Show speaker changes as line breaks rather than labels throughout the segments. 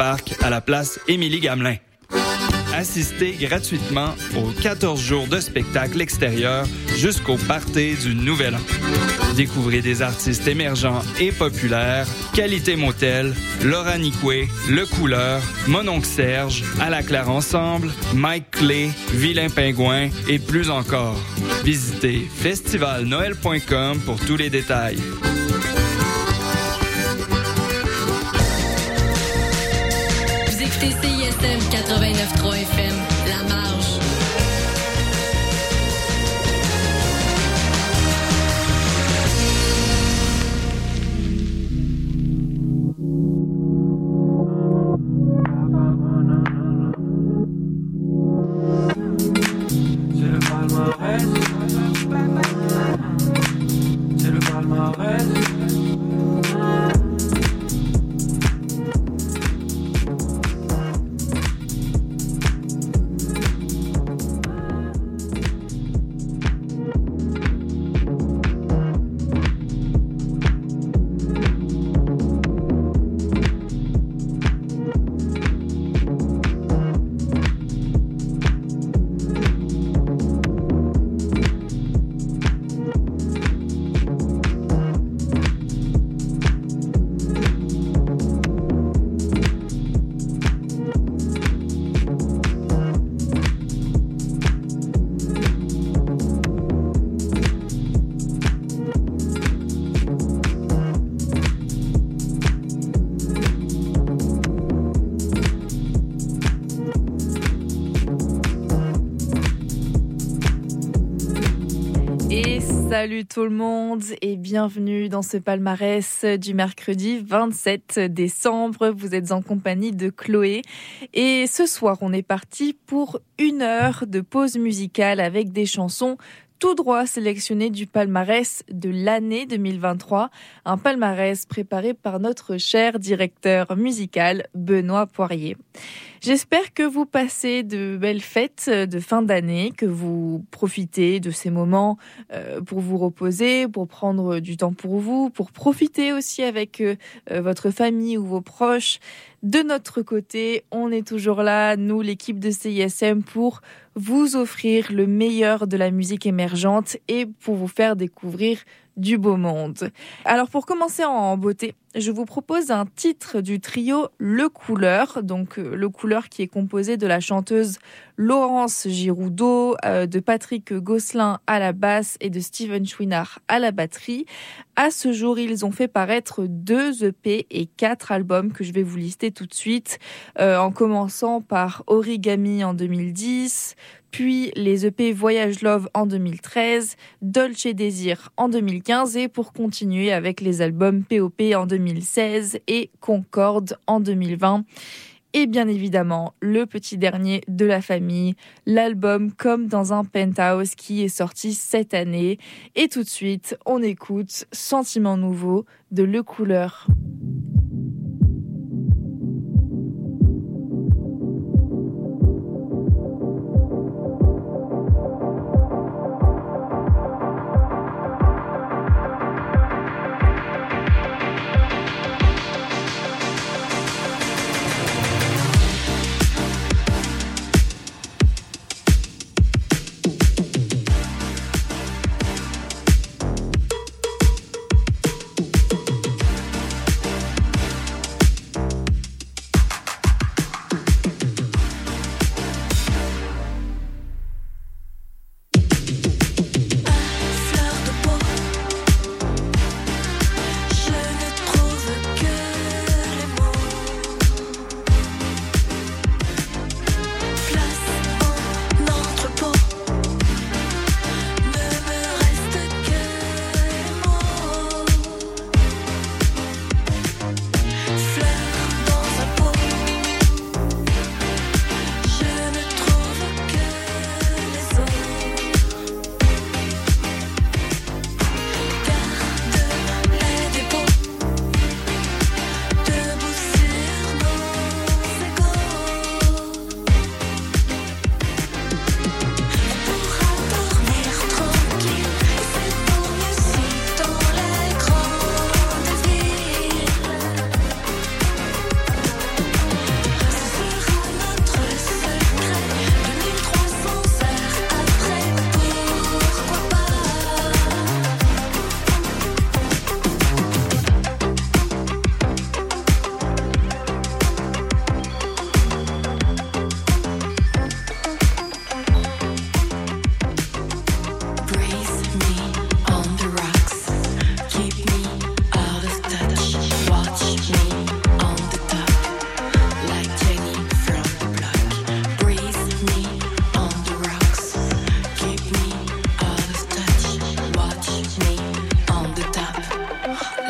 À la place Émilie Gamelin. Assistez gratuitement aux 14 jours de spectacle extérieur jusqu'au party du Nouvel An. Découvrez des artistes émergents et populaires, Qualité Motel, Laura Nicoué, Le Couleur, Mononc Serge, À la Claire Ensemble, Mike Clay, Vilain Pingouin et plus encore. Visitez festivalnoël.com pour tous les détails.
Écoutez CISM 89.3 FM, La Marge.
Salut tout le monde et bienvenue dans ce palmarès du mercredi 27 décembre. Vous êtes en compagnie de Chloé et ce soir on est parti pour une heure de pause musicale avec des chansons tout droit sélectionnées du palmarès de l'année 2023, un palmarès préparé par notre cher directeur musical Benoît Poirier. J'espère que vous passez de belles fêtes de fin d'année, que vous profitez de ces moments euh, pour vous reposer, pour prendre du temps pour vous, pour profiter aussi avec euh, euh, votre famille ou vos proches. De notre côté, on est toujours là, nous, l'équipe de CISM, pour vous offrir le meilleur de la musique émergente et pour vous faire découvrir du beau monde. Alors pour commencer en beauté, je vous propose un titre du trio Le Couleur, donc euh, Le Couleur qui est composé de la chanteuse Laurence Giroudot, euh, de Patrick Gosselin à la basse et de Steven Chouinard à la batterie. À ce jour, ils ont fait paraître deux EP et quatre albums que je vais vous lister tout de suite, euh, en commençant par Origami en 2010, puis les EP Voyage Love en 2013, Dolce Désir en 2015 et pour continuer avec les albums POP en 2016 et Concorde en 2020. Et bien évidemment, le petit dernier de la famille, l'album Comme dans un penthouse qui est sorti cette année. Et tout de suite, on écoute Sentiment nouveau de Le Couleur.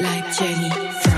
like Jenny.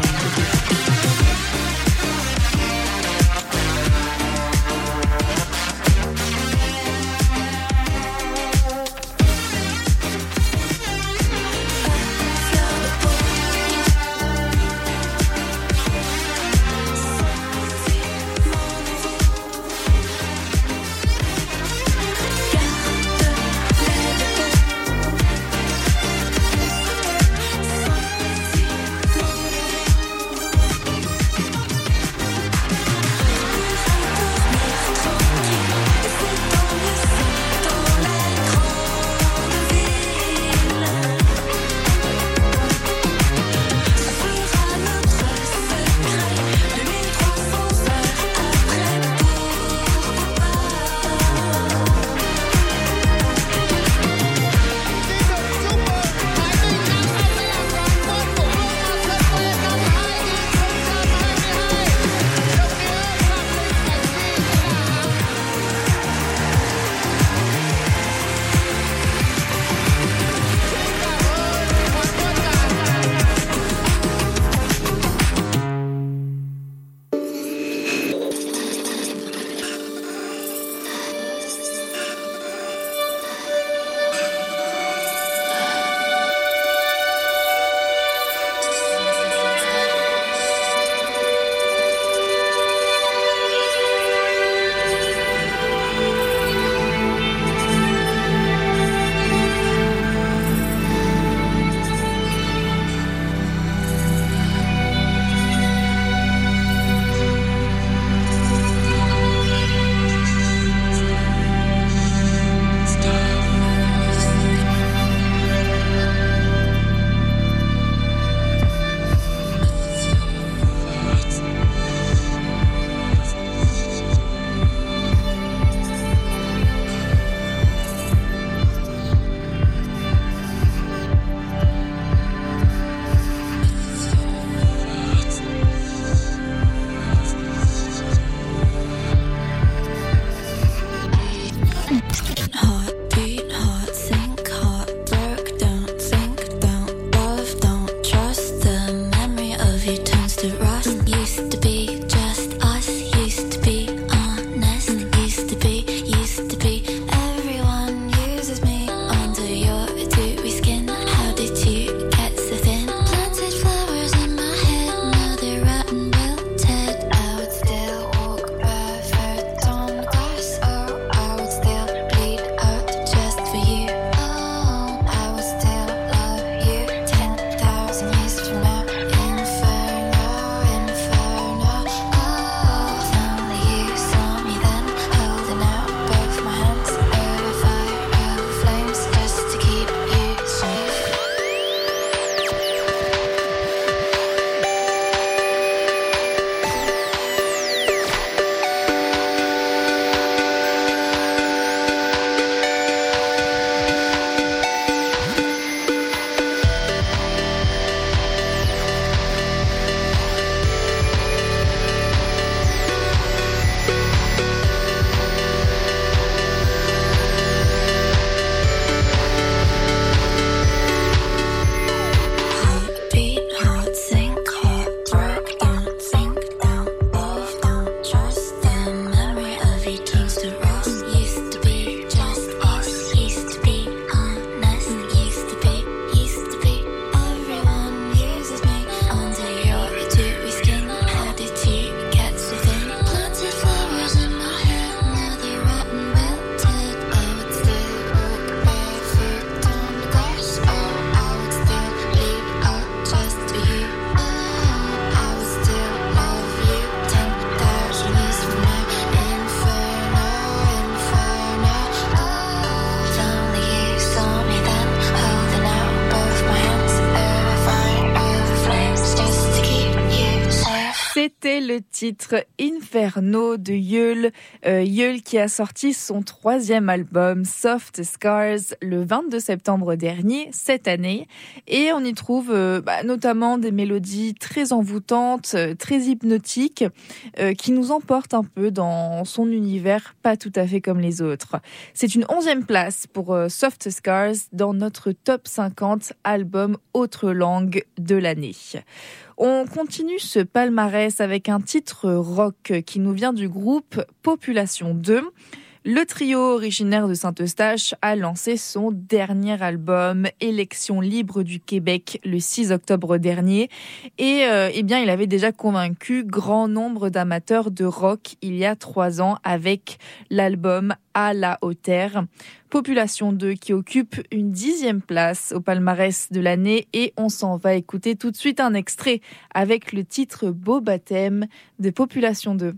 Inferno de Yule. Euh, Yule qui a sorti son troisième album Soft Scars le 22 septembre dernier, cette année. Et on y trouve euh, bah, notamment des mélodies très envoûtantes, euh, très hypnotiques, euh, qui nous emportent un peu dans son univers pas tout à fait comme les autres. C'est une onzième place pour Soft Scars dans notre top 50 album autre langue de l'année. On continue ce palmarès avec un titre rock qui nous vient du groupe Population 2. Le trio originaire de Saint-Eustache a lancé son dernier album Élection libre du Québec le 6 octobre dernier et euh, eh bien il avait déjà convaincu grand nombre d'amateurs de rock il y a trois ans avec l'album À la hauteur. Population 2 qui occupe une dixième place au palmarès de l'année et on s'en va écouter tout de suite un extrait avec le titre Beau baptême de Population 2.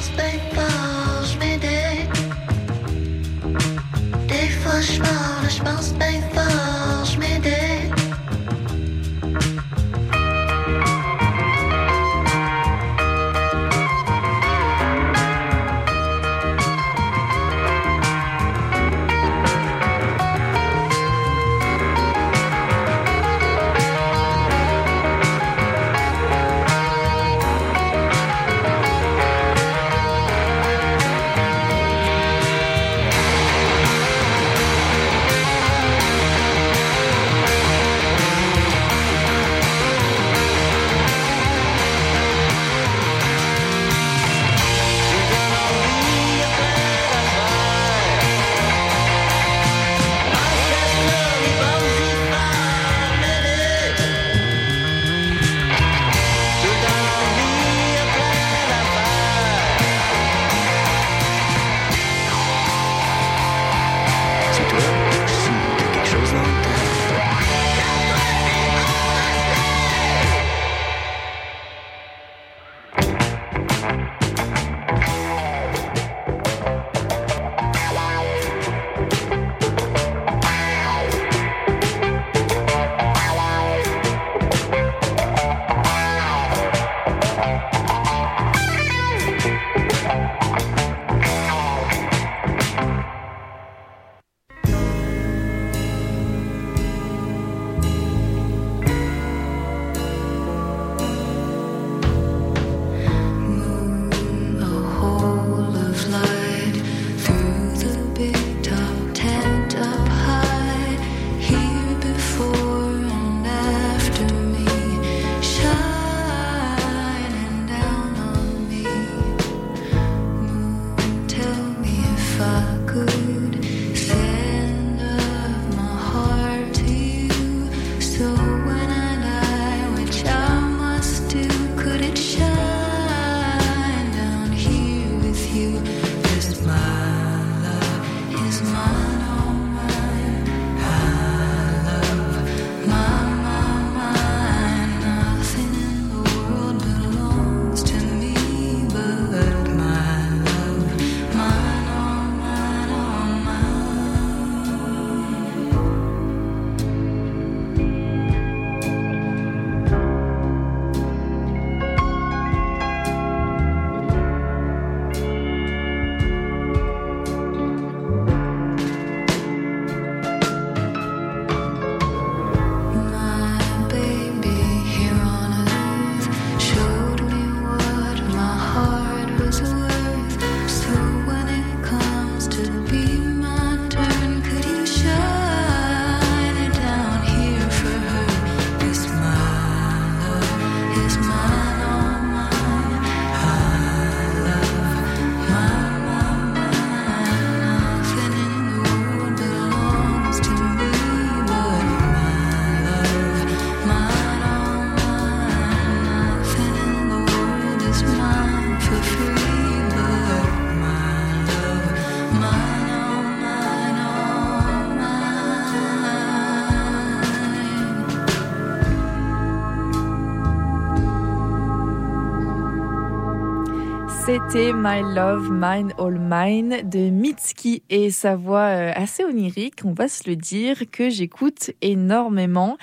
Pense fort, je m'aide. Des fois je pense bien fort,
C'était My Love, Mine All Mine de Mitski et sa voix euh, assez onirique, on va se le dire, que j'écoute énormément.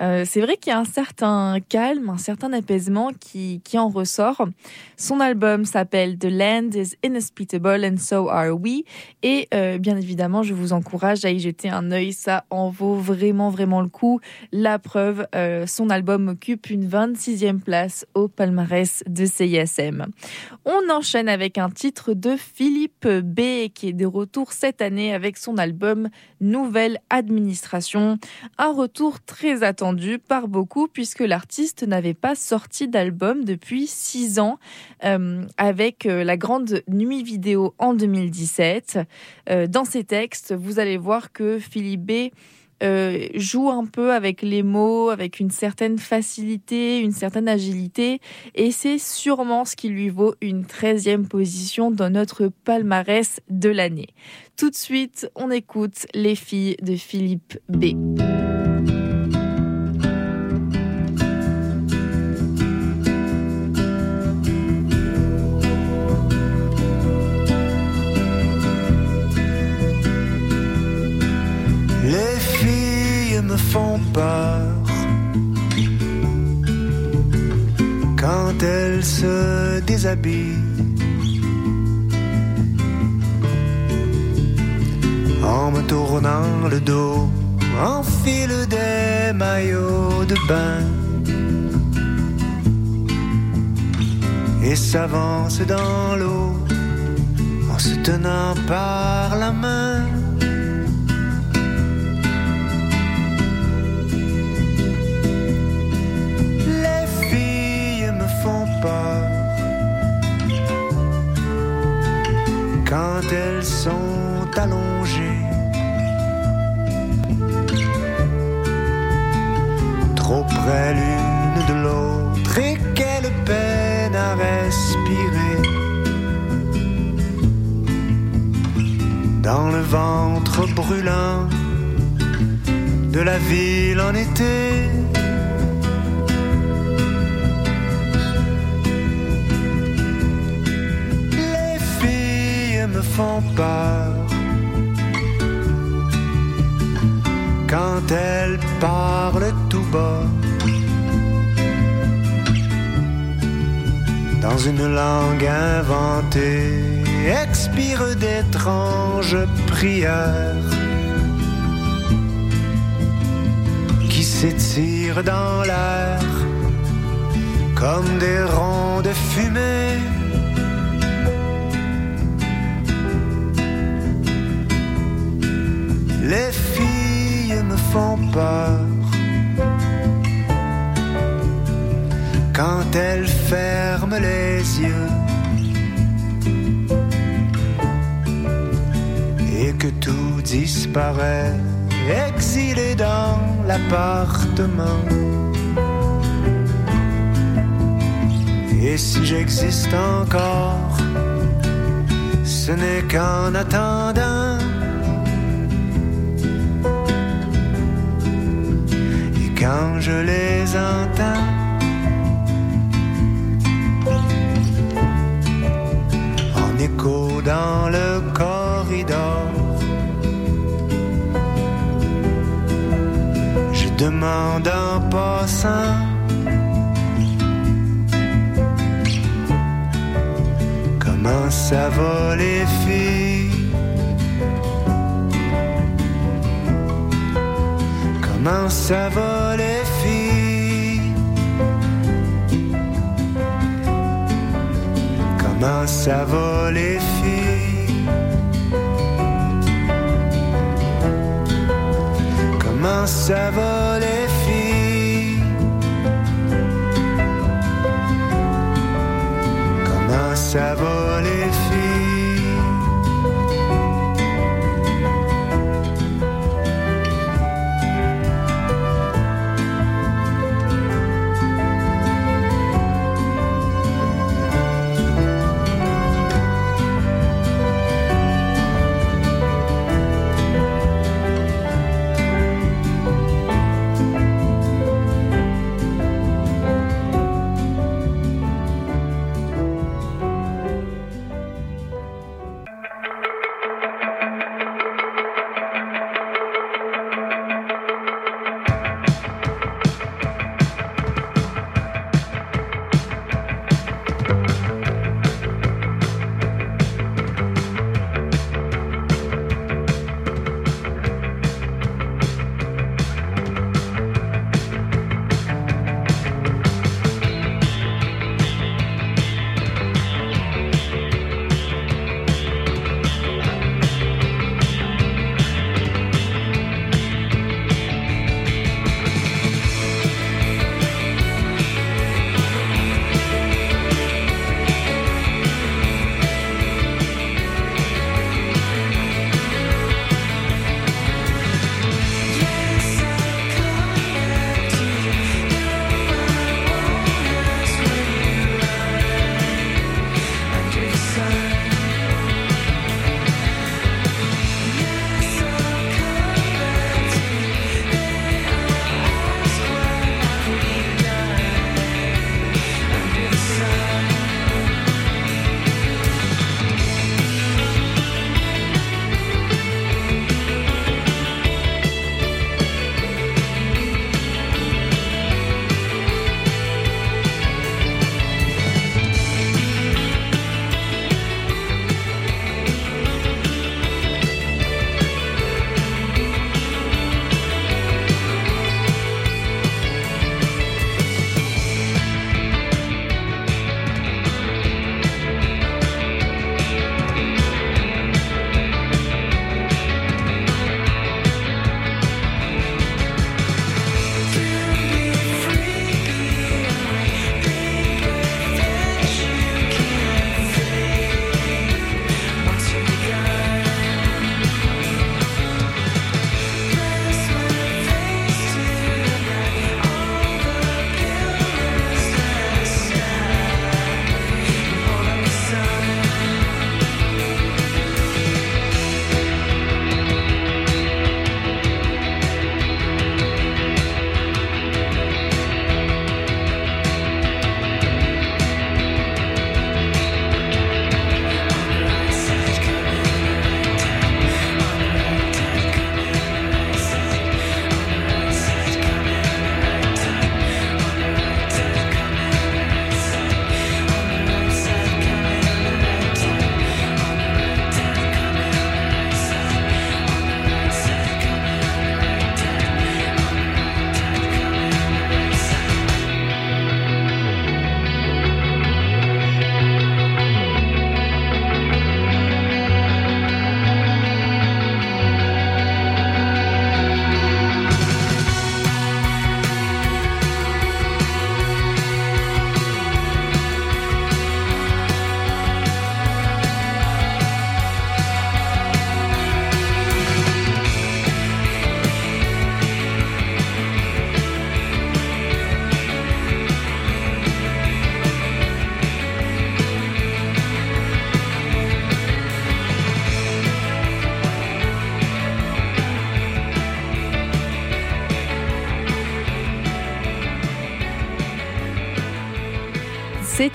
Euh, c'est vrai qu'il y a un certain calme, un certain apaisement qui, qui en ressort. Son album s'appelle The Land is Inhospitable and So Are We et euh, bien évidemment je vous encourage à y jeter un œil, ça en vaut vraiment vraiment le coup. La preuve, son album occupe une 26e place au palmarès de CISM. On enchaîne avec un titre de Philippe B qui est de retour cette année avec son album Nouvelle Administration. Un retour très attendu par beaucoup puisque l'artiste n'avait pas sorti d'album depuis six ans euh, avec euh, la grande nuit vidéo en 2017. Euh, dans ses textes, vous allez voir que Philippe B euh, joue un peu avec les mots, avec une certaine facilité, une certaine agilité, et c'est sûrement ce qui lui vaut une 13e position dans notre palmarès de l'année. Tout de suite, on écoute les filles de Philippe B.
font peur quand elles se déshabillent. En me tournant le dos, enfile des maillots de bain et s'avance dans l'eau en se tenant par la main. Sont allongées. Trop près l'une de l'autre et quelle peine à respirer. Dans le ventre brûlant de la ville en été. Expire d'étranges prières qui s'étirent dans l'air comme des ronds de fumée. Les filles me font peur quand elles ferment les yeux disparaît, exilé dans l'appartement. Et si j'existe encore, ce n'est qu'en attendant quand je les entends. Passant. Comment ça va les filles Comment ça va les filles Comment ça va les filles Comment ça va les filles Comment ça va les filles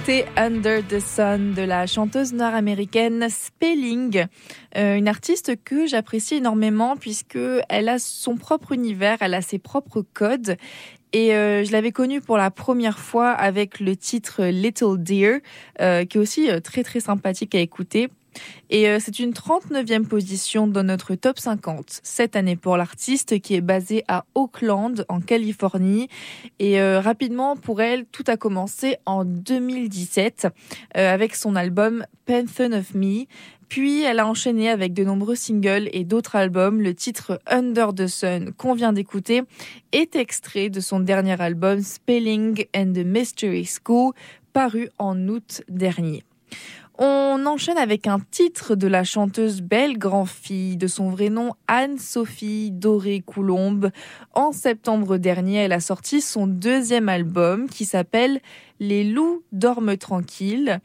C'était Under the Sun de la chanteuse nord-américaine Spelling, euh, une artiste que j'apprécie énormément puisque elle a son propre univers, elle a ses propres codes. Et euh, je l'avais connue pour la première fois avec le titre Little Dear, euh, qui est aussi très très sympathique à écouter. Et euh, c'est une 39e position dans notre top 50 cette année pour l'artiste qui est basée à Oakland en Californie. Et euh, rapidement pour elle, tout a commencé en 2017 euh, avec son album Panther of Me. Puis elle a enchaîné avec de nombreux singles et d'autres albums. Le titre Under the Sun qu'on vient d'écouter est extrait de son dernier album Spelling and the Mystery School paru en août dernier. On enchaîne avec un titre de la chanteuse Belle Grand-Fille, de son vrai nom Anne-Sophie Doré-Coulombe. En septembre dernier, elle a sorti son deuxième album qui s'appelle Les loups dorment tranquilles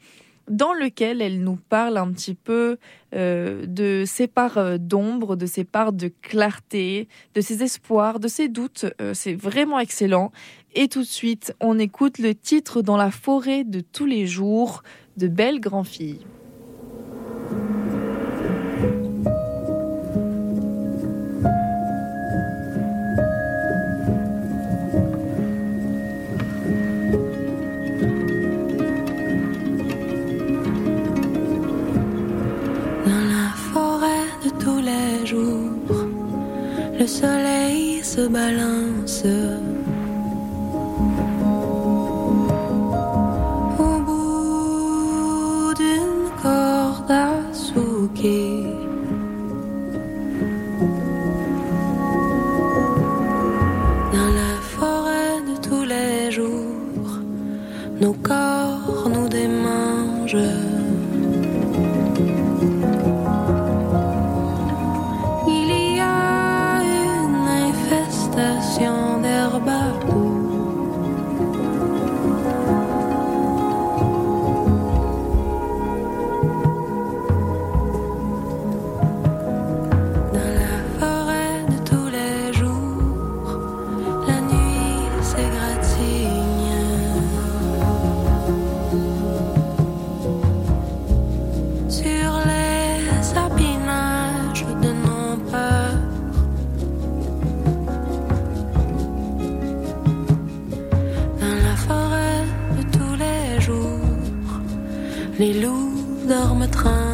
dans lequel elle nous parle un petit peu euh, de ses parts euh, d'ombre, de ses parts de clarté, de ses espoirs, de ses doutes. Euh, c'est vraiment excellent. Et tout de suite, on écoute le titre Dans la forêt de tous les jours de Belle Grand-Fille.
Dans la forêt de jours, le soleil se balance. Dans la forêt de tous les jours, nos corps nous démangent. Les loups dorment tranquilles.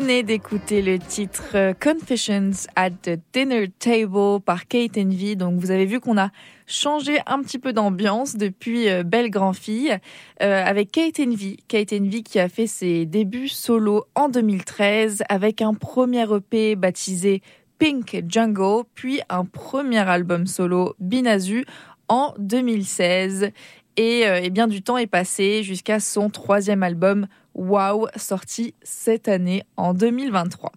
Venez d'écouter le titre euh, Confessions at the Dinner Table par Kate Envy. Donc vous avez vu qu'on a changé un petit peu d'ambiance depuis euh, Belle Grand Fille euh, avec Kate Envy. Kate Envy qui a fait ses débuts solo en 2013 avec un premier EP baptisé Pink Jungle, puis un premier album solo Binazu en 2016. Et, euh, et bien du temps est passé jusqu'à son troisième album Wow, sorti cette année en 2023.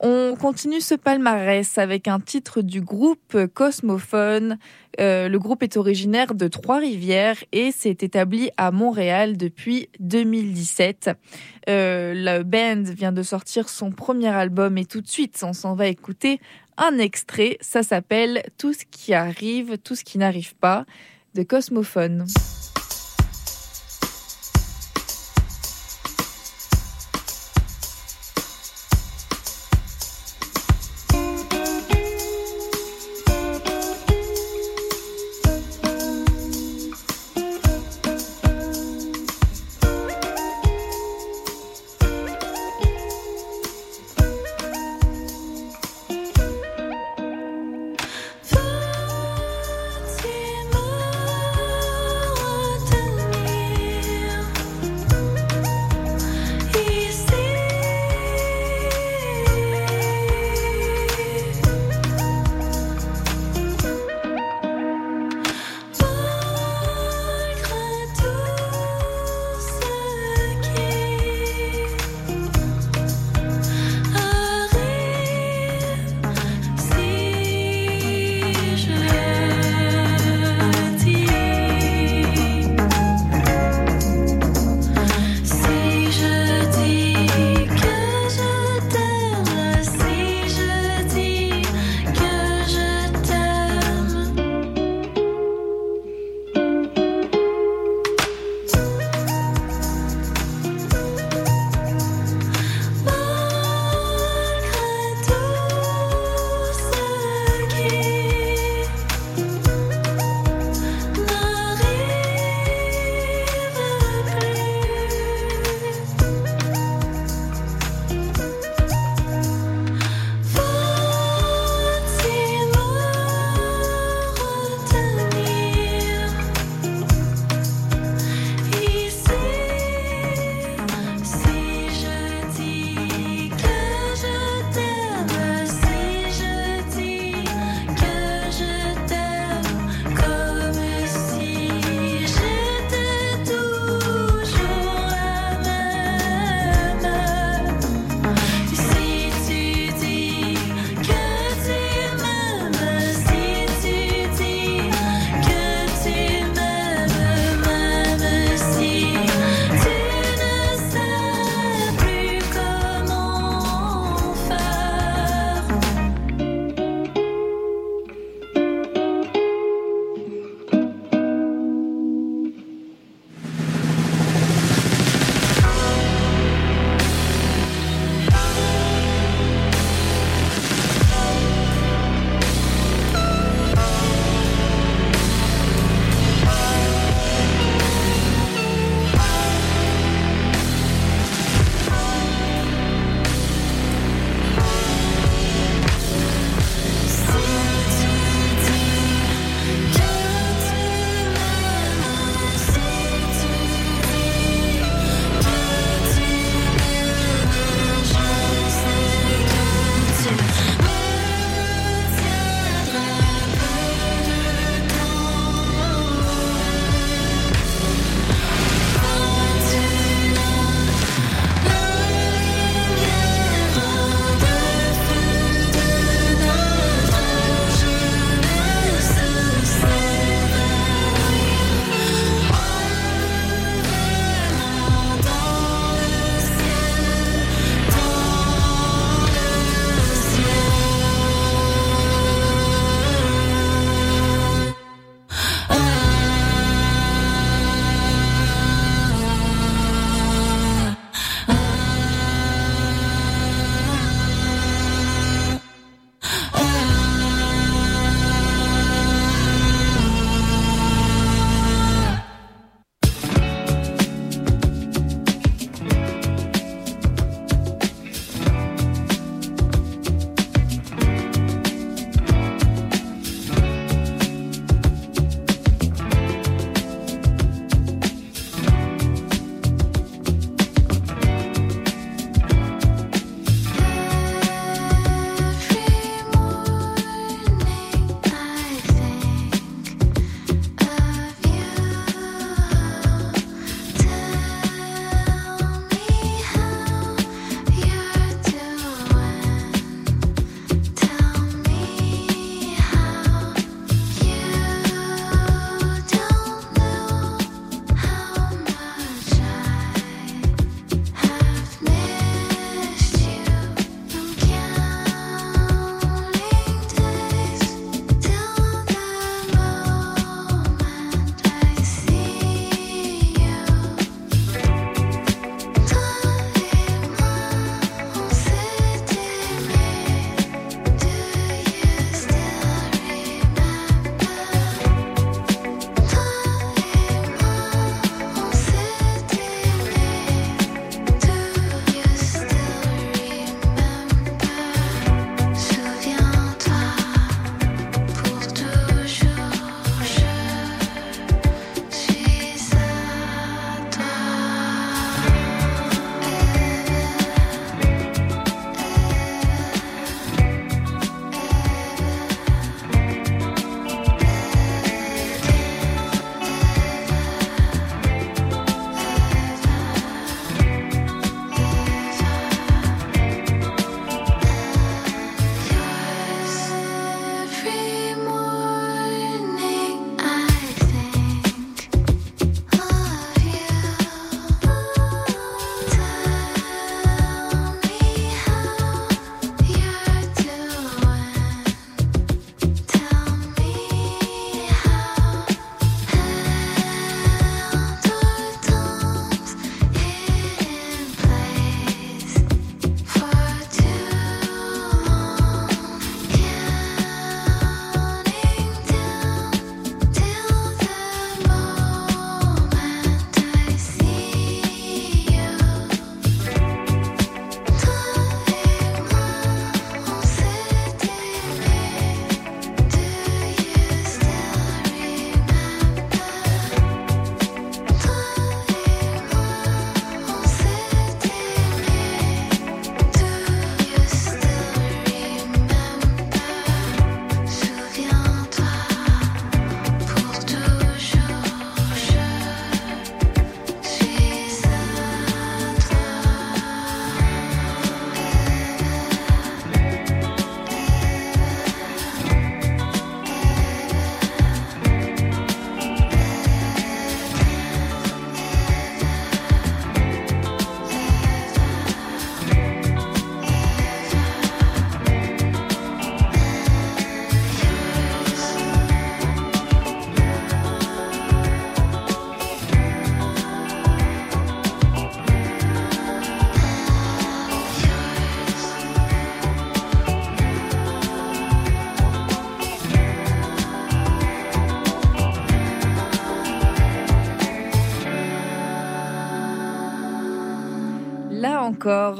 On continue ce palmarès avec un titre du groupe Cosmophone. Euh, le groupe est originaire de Trois-Rivières et s'est établi à Montréal depuis 2017. Euh, le band vient de sortir son premier album et tout de suite, on s'en va écouter un extrait. Ça s'appelle Tout ce qui arrive, tout ce qui n'arrive pas de Cosmophone.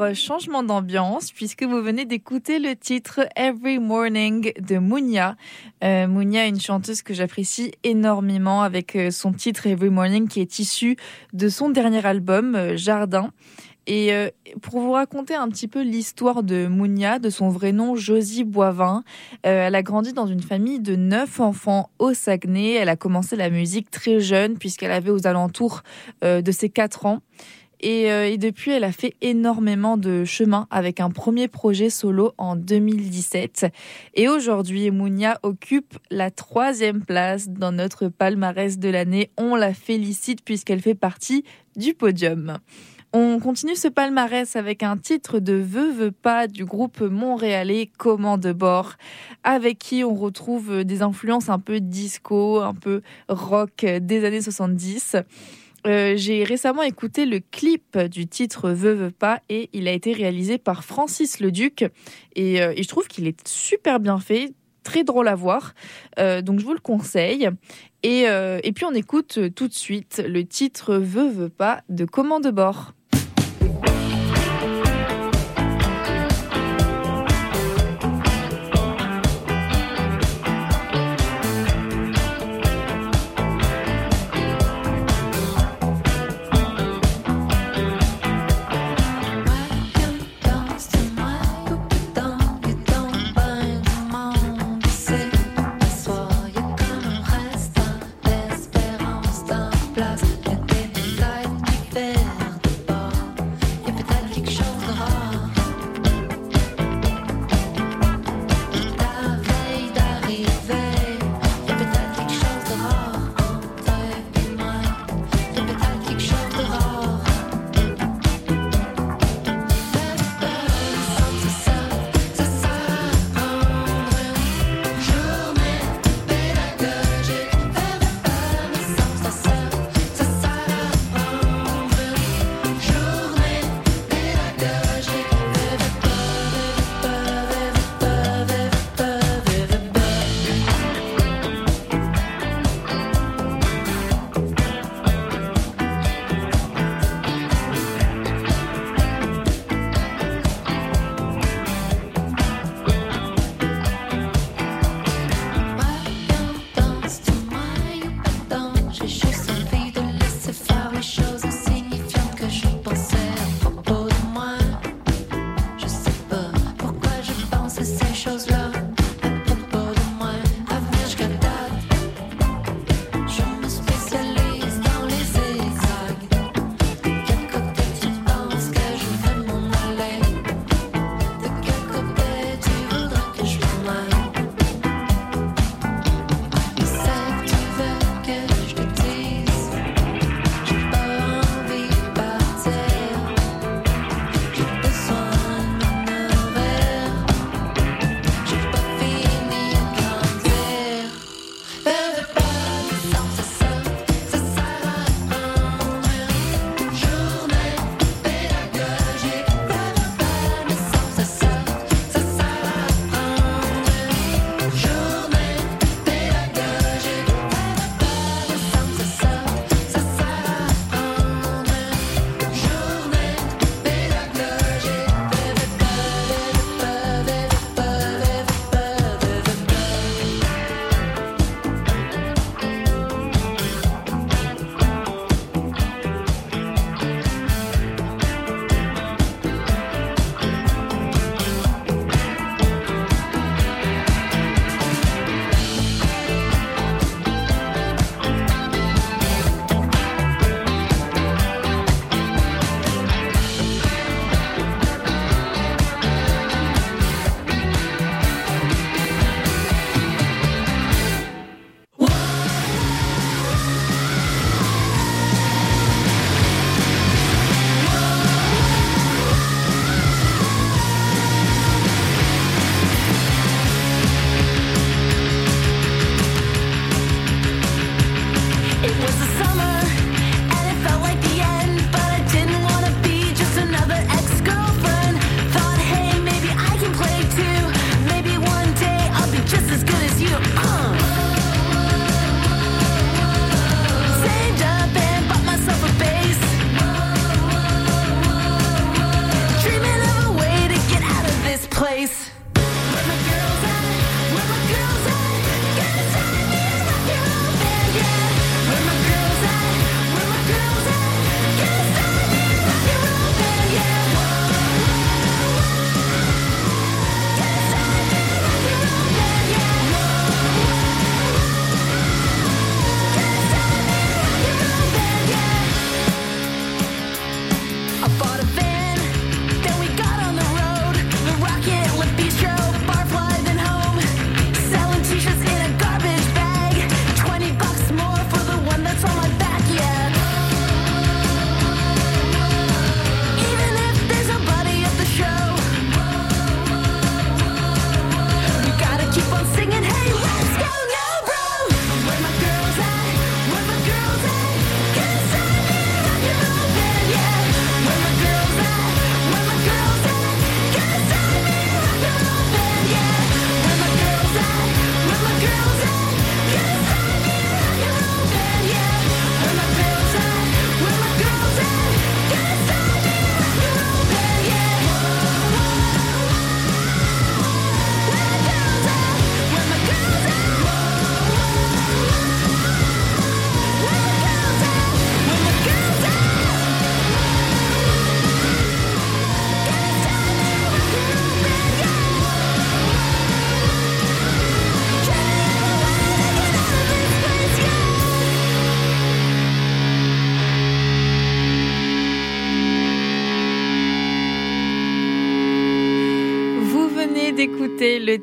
Encore, changement d'ambiance puisque vous venez d'écouter le titre Every Morning de Mounia. Euh, Mounia est une chanteuse que j'apprécie énormément avec euh, son titre Every Morning qui est issu de son dernier album euh, Jardin. Et euh, pour vous raconter un petit peu l'histoire de Mounia, de son vrai nom Josie Boivin, euh, elle a grandi dans une famille de neuf enfants au Saguenay. Elle a commencé la musique très jeune puisqu'elle avait aux alentours euh, de ses quatre ans. Et, euh, et depuis, elle a fait énormément de chemin avec un premier projet solo en 2017. Et aujourd'hui, Mounia occupe la troisième place dans notre palmarès de l'année. On la félicite puisqu'elle fait partie du podium. On continue ce palmarès avec un titre de Veux veux pas du groupe montréalais Comment de bord, avec qui on retrouve des influences un peu disco, un peu rock des années 70. Euh, J'ai récemment écouté le clip du titre veux pas et il a été réalisé par Francis Leduc et, euh, et je trouve qu'il est super bien fait, très drôle à voir. Euh, donc je vous le conseille. Et, puis on écoute tout de suite le titre veux pas de Comment bord.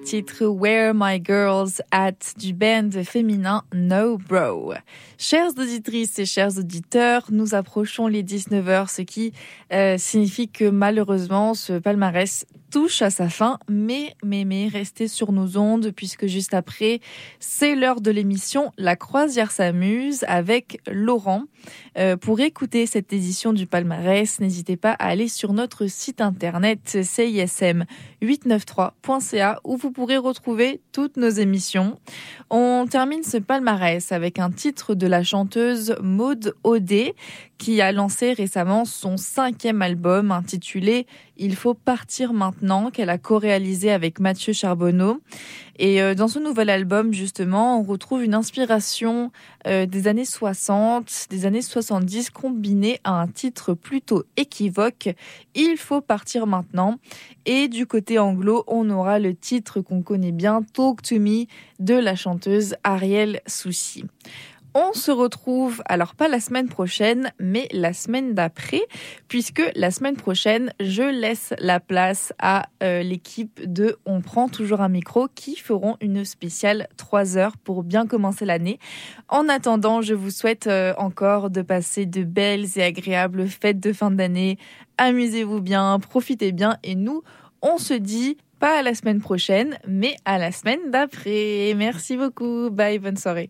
Titre Where My Girls At du band féminin No Bro. Chères auditrices et chers auditeurs, nous approchons les 19h, ce qui euh, signifie que malheureusement ce palmarès touche à sa fin, mais, mais, mais, restez sur nos ondes puisque juste après, c'est l'heure de l'émission La croisière s'amuse avec Laurent. Euh, pour écouter cette édition du palmarès, n'hésitez pas à aller sur notre site internet cism893.ca où vous pourrez retrouver toutes nos émissions. On termine ce palmarès avec un titre de la chanteuse Maude Audet qui a lancé récemment son cinquième album intitulé Il faut partir maintenant, qu'elle a co-réalisé avec Mathieu Charbonneau. Et euh, dans ce nouvel album, justement, on retrouve une inspiration euh, des années 60, des années 70, combinée à un titre plutôt équivoque, Il faut partir maintenant. Et du côté anglo, on aura le titre qu'on connaît bien, Talk to Me, de la chanteuse Ariel Soucy. On se retrouve, alors pas la semaine prochaine, mais la semaine d'après, puisque la semaine prochaine, je laisse la place à euh, l'équipe de On prend toujours un micro qui feront une spéciale 3 heures pour bien commencer l'année. En attendant, je vous souhaite euh, encore de passer de belles et agréables fêtes de fin d'année. Amusez-vous bien, profitez bien et nous, on se dit pas à la semaine prochaine, mais à la semaine d'après. Merci beaucoup. Bye, bonne soirée.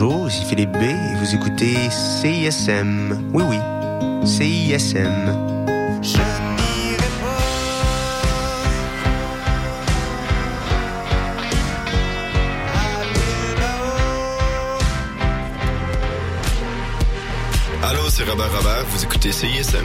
Bonjour, ici Philippe B et vous écoutez CISM. Oui, oui, CISM. Je n'irai
Allô, c'est Robert Robert, vous écoutez CISM.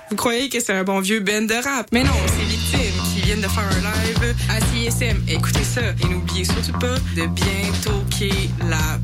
Vous croyez que c'est un bon vieux band de rap? Mais non, c'est Victime qui viennent de faire un live à CSM. Écoutez ça et n'oubliez surtout pas de bien toquer la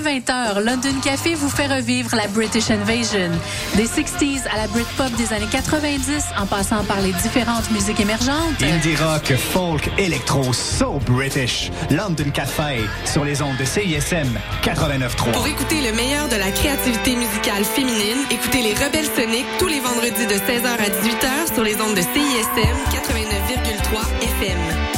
dès 20h, London Café vous fait revivre la British Invasion. Des 60s à la Britpop des années 90, en passant par les différentes musiques émergentes.
Indie rock, folk, électro, so British. London Café, sur les ondes de CISM 89.3.
Pour écouter le meilleur de la créativité musicale féminine, écoutez les Rebelles Soniques tous les vendredis de 16h à 18h sur les ondes de CISM 89,3 FM.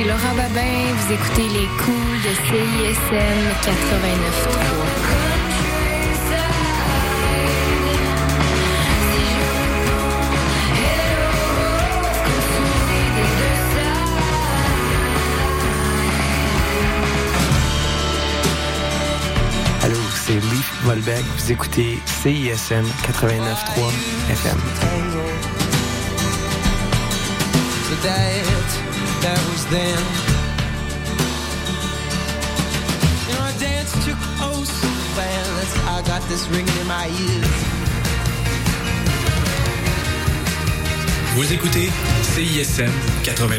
C'est Laura Babin. Vous écoutez les coups de CISM 89.3.
Allô, c'est Leaf Volbeck. Vous écoutez CISM 89.3 FM.
That, was.
Vous écoutez CISM 89.